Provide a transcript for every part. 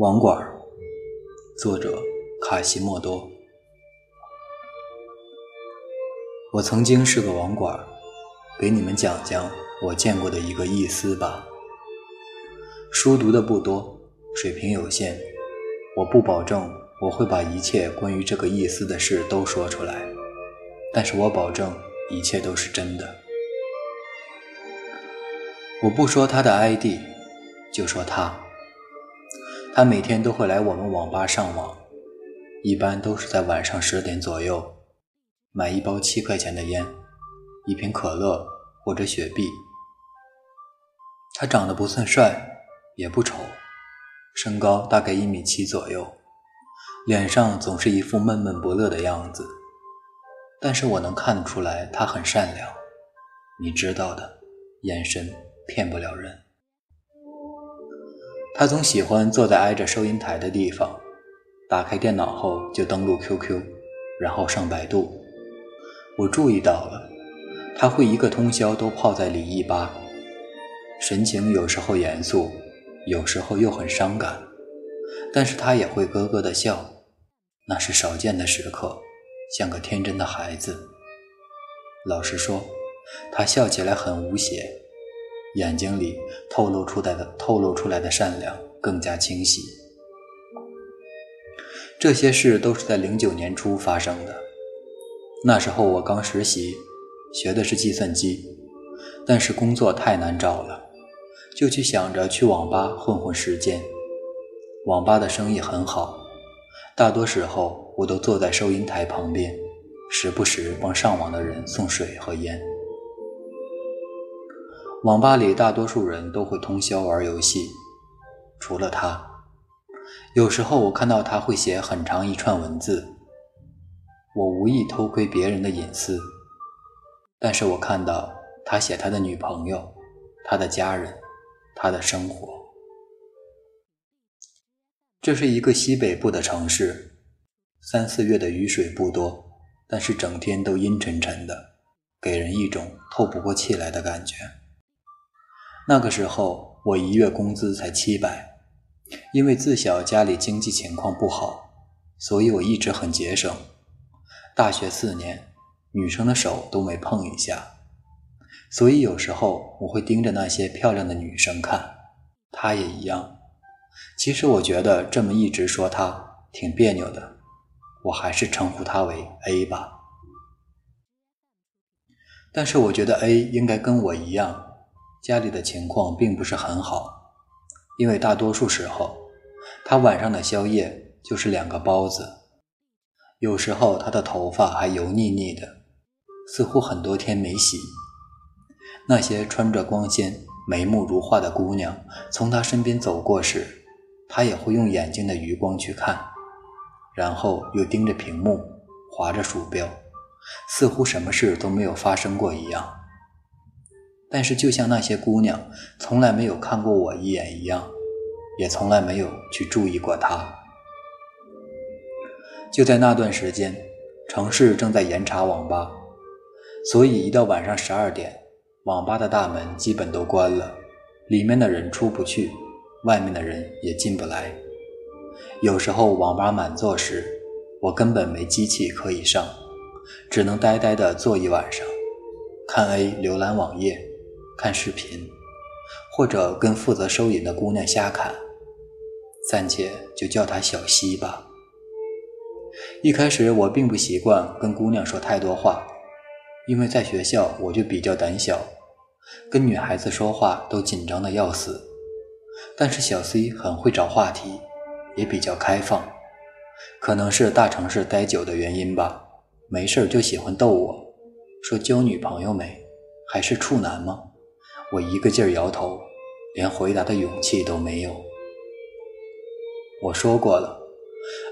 网管，作者卡西莫多。我曾经是个网管，给你们讲讲我见过的一个意思吧。书读的不多，水平有限，我不保证我会把一切关于这个意思的事都说出来，但是我保证一切都是真的。我不说他的 ID，就说他。他每天都会来我们网吧上网，一般都是在晚上十点左右，买一包七块钱的烟，一瓶可乐或者雪碧。他长得不算帅，也不丑，身高大概一米七左右，脸上总是一副闷闷不乐的样子。但是我能看得出来，他很善良，你知道的，眼神骗不了人。他总喜欢坐在挨着收银台的地方，打开电脑后就登录 QQ，然后上百度。我注意到了，他会一个通宵都泡在里忆吧，神情有时候严肃，有时候又很伤感，但是他也会咯咯的笑，那是少见的时刻，像个天真的孩子。老实说，他笑起来很无邪。眼睛里透露出来的透露出来的善良更加清晰。这些事都是在零九年初发生的。那时候我刚实习，学的是计算机，但是工作太难找了，就去想着去网吧混混时间。网吧的生意很好，大多时候我都坐在收银台旁边，时不时帮上网的人送水和烟。网吧里大多数人都会通宵玩游戏，除了他。有时候我看到他会写很长一串文字。我无意偷窥别人的隐私，但是我看到他写他的女朋友、他的家人、他的生活。这是一个西北部的城市，三四月的雨水不多，但是整天都阴沉沉的，给人一种透不过气来的感觉。那个时候，我一月工资才七百，因为自小家里经济情况不好，所以我一直很节省。大学四年，女生的手都没碰一下，所以有时候我会盯着那些漂亮的女生看，她也一样。其实我觉得这么一直说她挺别扭的，我还是称呼她为 A 吧。但是我觉得 A 应该跟我一样。家里的情况并不是很好，因为大多数时候，他晚上的宵夜就是两个包子。有时候他的头发还油腻腻的，似乎很多天没洗。那些穿着光鲜、眉目如画的姑娘从他身边走过时，他也会用眼睛的余光去看，然后又盯着屏幕，划着鼠标，似乎什么事都没有发生过一样。但是，就像那些姑娘从来没有看过我一眼一样，也从来没有去注意过他。就在那段时间，城市正在严查网吧，所以一到晚上十二点，网吧的大门基本都关了，里面的人出不去，外面的人也进不来。有时候网吧满座时，我根本没机器可以上，只能呆呆地坐一晚上，看 A 浏览网页。看视频，或者跟负责收银的姑娘瞎侃，暂且就叫她小西吧。一开始我并不习惯跟姑娘说太多话，因为在学校我就比较胆小，跟女孩子说话都紧张的要死。但是小 C 很会找话题，也比较开放，可能是大城市待久的原因吧，没事就喜欢逗我，说交女朋友没，还是处男吗？我一个劲儿摇头，连回答的勇气都没有。我说过了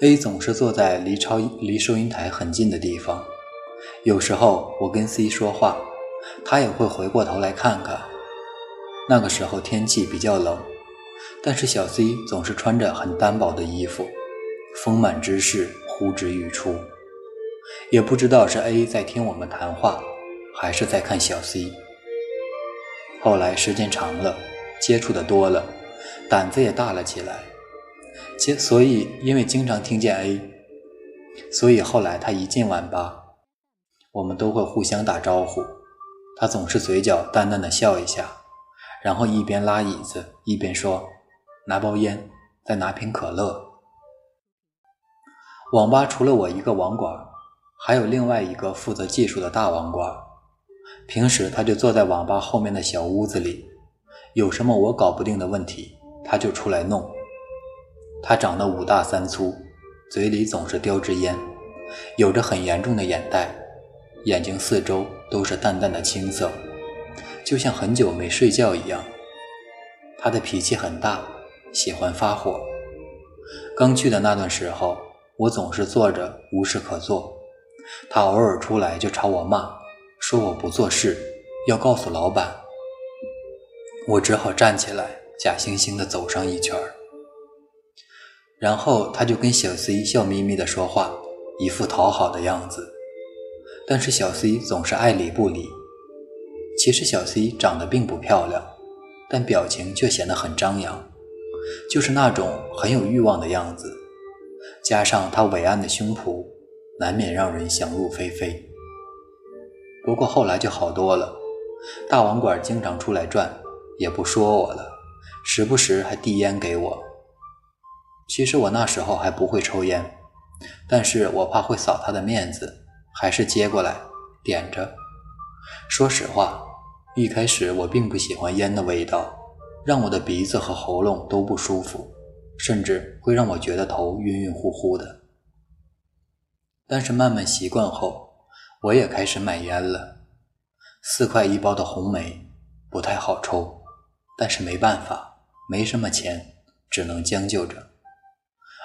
，A 总是坐在离超离收银台很近的地方。有时候我跟 C 说话，他也会回过头来看看。那个时候天气比较冷，但是小 C 总是穿着很单薄的衣服，丰满之势呼之欲出。也不知道是 A 在听我们谈话，还是在看小 C。后来时间长了，接触的多了，胆子也大了起来。其所以因为经常听见 A，所以后来他一进网吧，我们都会互相打招呼。他总是嘴角淡淡的笑一下，然后一边拉椅子一边说：“拿包烟，再拿瓶可乐。”网吧除了我一个网管，还有另外一个负责技术的大网管。平时他就坐在网吧后面的小屋子里，有什么我搞不定的问题，他就出来弄。他长得五大三粗，嘴里总是叼支烟，有着很严重的眼袋，眼睛四周都是淡淡的青色，就像很久没睡觉一样。他的脾气很大，喜欢发火。刚去的那段时候。我总是坐着无事可做，他偶尔出来就朝我骂，说我不做事，要告诉老板。我只好站起来，假惺惺地走上一圈儿。然后他就跟小 C 笑眯眯地说话，一副讨好的样子。但是小 C 总是爱理不理。其实小 C 长得并不漂亮，但表情却显得很张扬，就是那种很有欲望的样子。加上他伟岸的胸脯，难免让人想入非非。不过后来就好多了，大网管经常出来转，也不说我了，时不时还递烟给我。其实我那时候还不会抽烟，但是我怕会扫他的面子，还是接过来点着。说实话，一开始我并不喜欢烟的味道，让我的鼻子和喉咙都不舒服。甚至会让我觉得头晕晕乎乎的。但是慢慢习惯后，我也开始买烟了。四块一包的红梅不太好抽，但是没办法，没什么钱，只能将就着。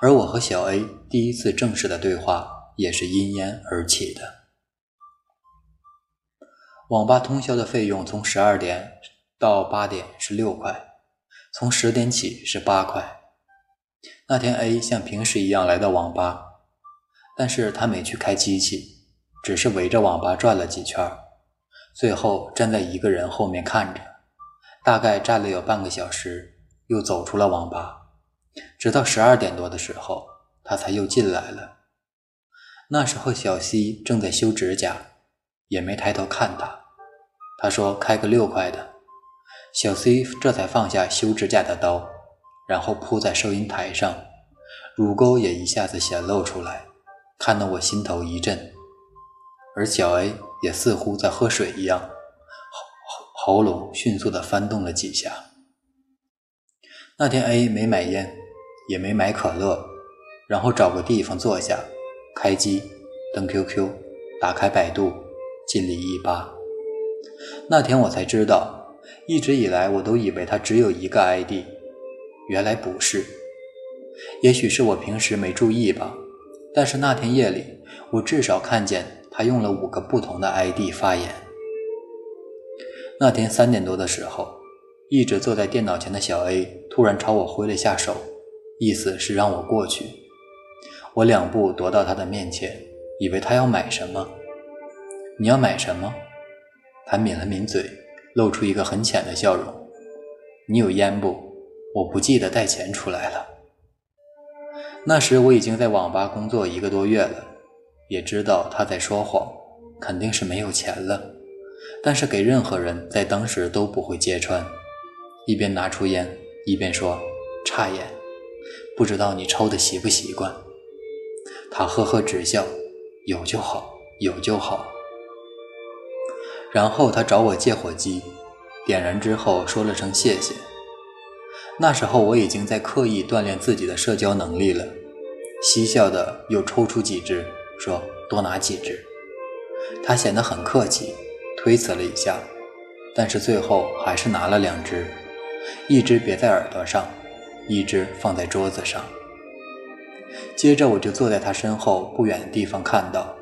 而我和小 A 第一次正式的对话也是因烟而起的。网吧通宵的费用从十二点到八点是六块，从十点起是八块。那天，A 像平时一样来到网吧，但是他没去开机器，只是围着网吧转了几圈，最后站在一个人后面看着，大概站了有半个小时，又走出了网吧。直到十二点多的时候，他才又进来了。那时候，小西正在修指甲，也没抬头看他。他说：“开个六块的。”小 C 这才放下修指甲的刀。然后铺在收银台上，乳沟也一下子显露出来，看得我心头一震。而小 A 也似乎在喝水一样，喉喉咙迅速地翻动了几下。那天 A 没买烟，也没买可乐，然后找个地方坐下，开机，登 QQ，打开百度，进里一八。那天我才知道，一直以来我都以为他只有一个 ID。原来不是，也许是我平时没注意吧。但是那天夜里，我至少看见他用了五个不同的 ID 发言。那天三点多的时候，一直坐在电脑前的小 A 突然朝我挥了下手，意思是让我过去。我两步踱到他的面前，以为他要买什么。你要买什么？他抿了抿嘴，露出一个很浅的笑容。你有烟不？我不记得带钱出来了。那时我已经在网吧工作一个多月了，也知道他在说谎，肯定是没有钱了。但是给任何人在当时都不会揭穿。一边拿出烟，一边说：“差烟，不知道你抽的习不习惯？”他呵呵直笑：“有就好，有就好。”然后他找我借火机，点燃之后说了声谢谢。那时候我已经在刻意锻炼自己的社交能力了，嬉笑的又抽出几支，说多拿几只。他显得很客气，推辞了一下，但是最后还是拿了两只，一只别在耳朵上，一只放在桌子上。接着我就坐在他身后不远的地方，看到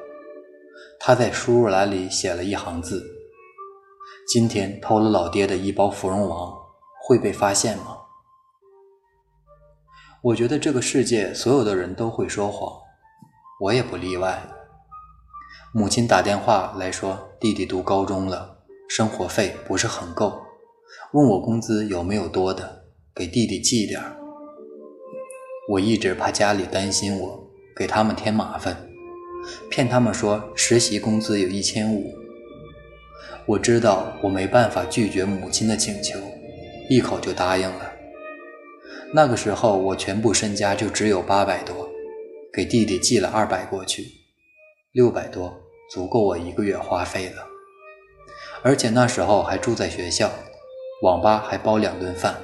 他在输入栏里写了一行字：“今天偷了老爹的一包芙蓉王，会被发现吗？”我觉得这个世界所有的人都会说谎，我也不例外。母亲打电话来说，弟弟读高中了，生活费不是很够，问我工资有没有多的，给弟弟寄点儿。我一直怕家里担心我，给他们添麻烦，骗他们说实习工资有一千五。我知道我没办法拒绝母亲的请求，一口就答应了。那个时候我全部身家就只有八百多，给弟弟寄了二百过去，六百多足够我一个月花费了。而且那时候还住在学校，网吧还包两顿饭，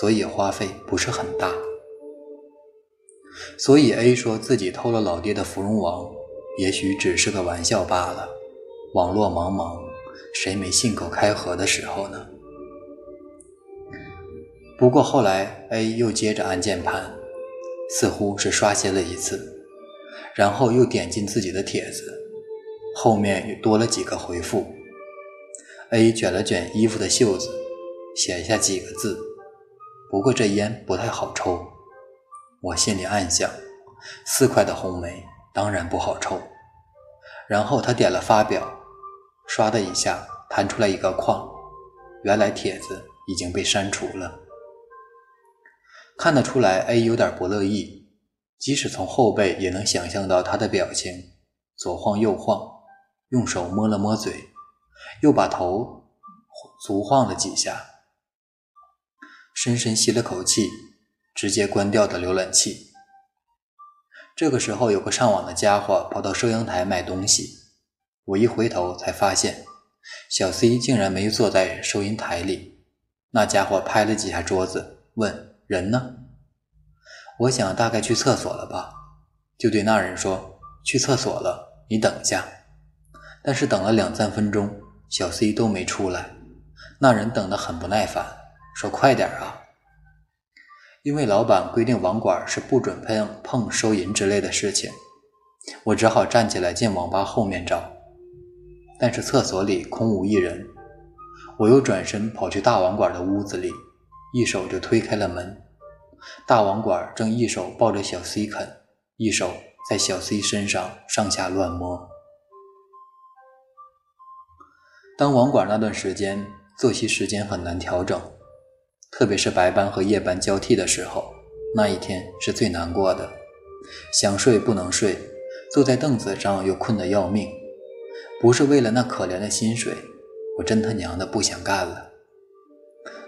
所以花费不是很大。所以 A 说自己偷了老爹的芙蓉王，也许只是个玩笑罢了。网络茫茫，谁没信口开河的时候呢？不过后来 A 又接着按键盘，似乎是刷新了一次，然后又点进自己的帖子，后面又多了几个回复。A 卷了卷衣服的袖子，写下几个字。不过这烟不太好抽，我心里暗想，四块的红梅当然不好抽。然后他点了发表，唰的一下弹出来一个框，原来帖子已经被删除了。看得出来，A 有点不乐意，即使从后背也能想象到他的表情，左晃右晃，用手摸了摸嘴。又把头足晃了几下，深深吸了口气，直接关掉的浏览器。这个时候，有个上网的家伙跑到收银台买东西，我一回头才发现，小 C 竟然没坐在收银台里。那家伙拍了几下桌子，问：“人呢？”我想大概去厕所了吧，就对那人说：“去厕所了，你等一下。”但是等了两三分钟。小 C 都没出来，那人等得很不耐烦，说：“快点啊！”因为老板规定网管是不准碰碰收银之类的事情，我只好站起来进网吧后面找。但是厕所里空无一人，我又转身跑去大网管的屋子里，一手就推开了门。大网管正一手抱着小 C 啃，一手在小 C 身上上下乱摸。当网管那段时间，作息时间很难调整，特别是白班和夜班交替的时候，那一天是最难过的。想睡不能睡，坐在凳子上又困得要命。不是为了那可怜的薪水，我真他娘的不想干了。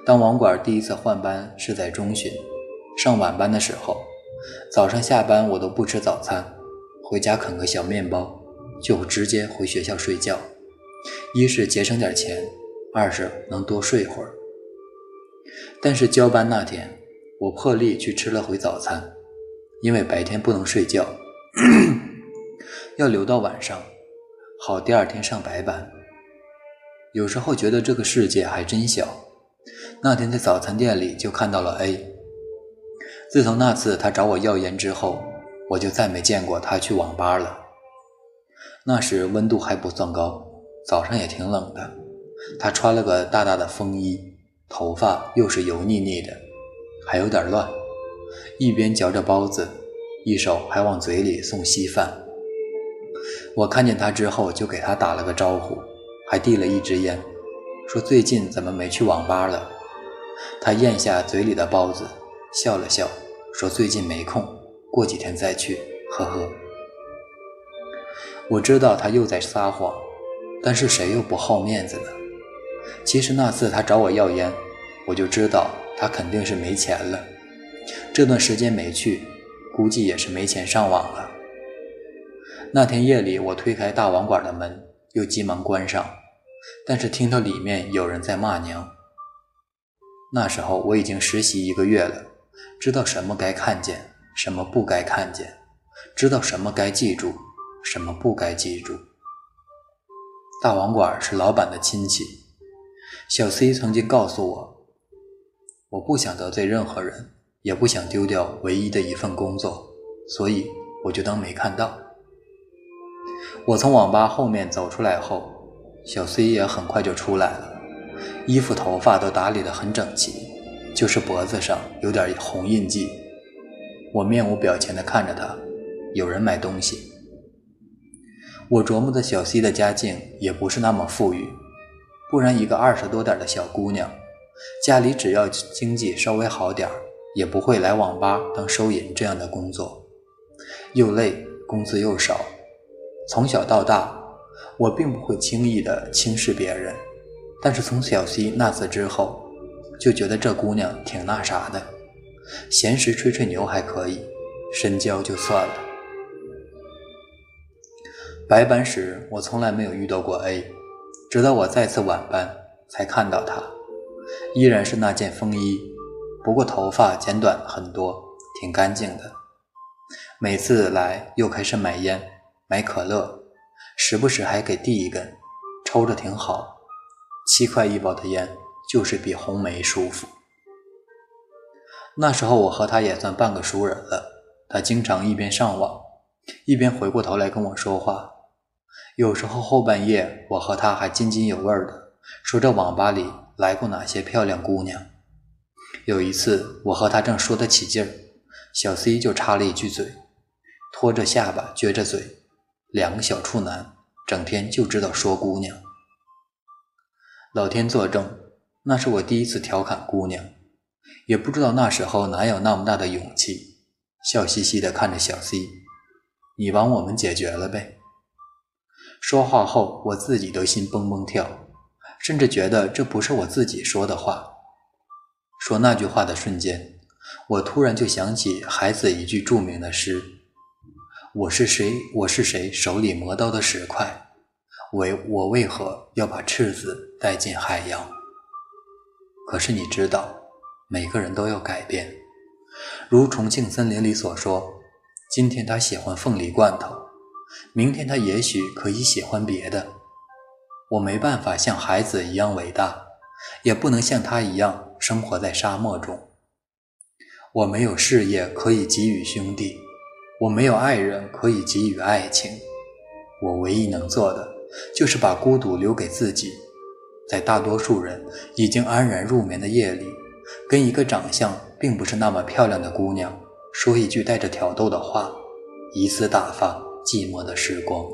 当网管第一次换班是在中旬，上晚班的时候，早上下班我都不吃早餐，回家啃个小面包，就直接回学校睡觉。一是节省点钱，二是能多睡会儿。但是交班那天，我破例去吃了回早餐，因为白天不能睡觉，要留到晚上，好第二天上白班。有时候觉得这个世界还真小。那天在早餐店里就看到了 A。自从那次他找我要烟之后，我就再没见过他去网吧了。那时温度还不算高。早上也挺冷的，他穿了个大大的风衣，头发又是油腻腻的，还有点乱，一边嚼着包子，一手还往嘴里送稀饭。我看见他之后，就给他打了个招呼，还递了一支烟，说最近怎么没去网吧了？他咽下嘴里的包子，笑了笑，说最近没空，过几天再去，呵呵。我知道他又在撒谎。但是谁又不好面子呢？其实那次他找我要烟，我就知道他肯定是没钱了。这段时间没去，估计也是没钱上网了。那天夜里，我推开大网管的门，又急忙关上，但是听到里面有人在骂娘。那时候我已经实习一个月了，知道什么该看见，什么不该看见，知道什么该记住，什么不该记住。大网管是老板的亲戚，小 C 曾经告诉我，我不想得罪任何人，也不想丢掉唯一的一份工作，所以我就当没看到。我从网吧后面走出来后，小 C 也很快就出来了，衣服头发都打理得很整齐，就是脖子上有点红印记。我面无表情地看着他，有人买东西。我琢磨着小 C 的家境也不是那么富裕，不然一个二十多点的小姑娘，家里只要经济稍微好点儿，也不会来网吧当收银这样的工作，又累，工资又少。从小到大，我并不会轻易的轻视别人，但是从小 C 那次之后，就觉得这姑娘挺那啥的，闲时吹吹牛还可以，深交就算了。白班时我从来没有遇到过 A，直到我再次晚班才看到她，依然是那件风衣，不过头发剪短很多，挺干净的。每次来又开始买烟。买可乐，时不时还给递一根，抽着挺好。七块一包的烟，就是比红梅舒服。那时候我和他也算半个熟人了，他经常一边上网，一边回过头来跟我说话。有时候后半夜，我和他还津津有味的说这网吧里来过哪些漂亮姑娘。有一次，我和他正说得起劲儿，小 C 就插了一句嘴，拖着下巴，撅着嘴。两个小处男，整天就知道说姑娘。老天作证，那是我第一次调侃姑娘，也不知道那时候哪有那么大的勇气，笑嘻嘻地看着小 C，你帮我们解决了呗。说话后，我自己都心蹦蹦跳，甚至觉得这不是我自己说的话。说那句话的瞬间，我突然就想起孩子一句著名的诗。我是谁？我是谁？手里磨刀的石块，为我为何要把赤子带进海洋？可是你知道，每个人都要改变。如重庆森林里所说，今天他喜欢凤梨罐头，明天他也许可以喜欢别的。我没办法像孩子一样伟大，也不能像他一样生活在沙漠中。我没有事业可以给予兄弟。我没有爱人可以给予爱情，我唯一能做的就是把孤独留给自己，在大多数人已经安然入眠的夜里，跟一个长相并不是那么漂亮的姑娘说一句带着挑逗的话，以此打发寂寞的时光。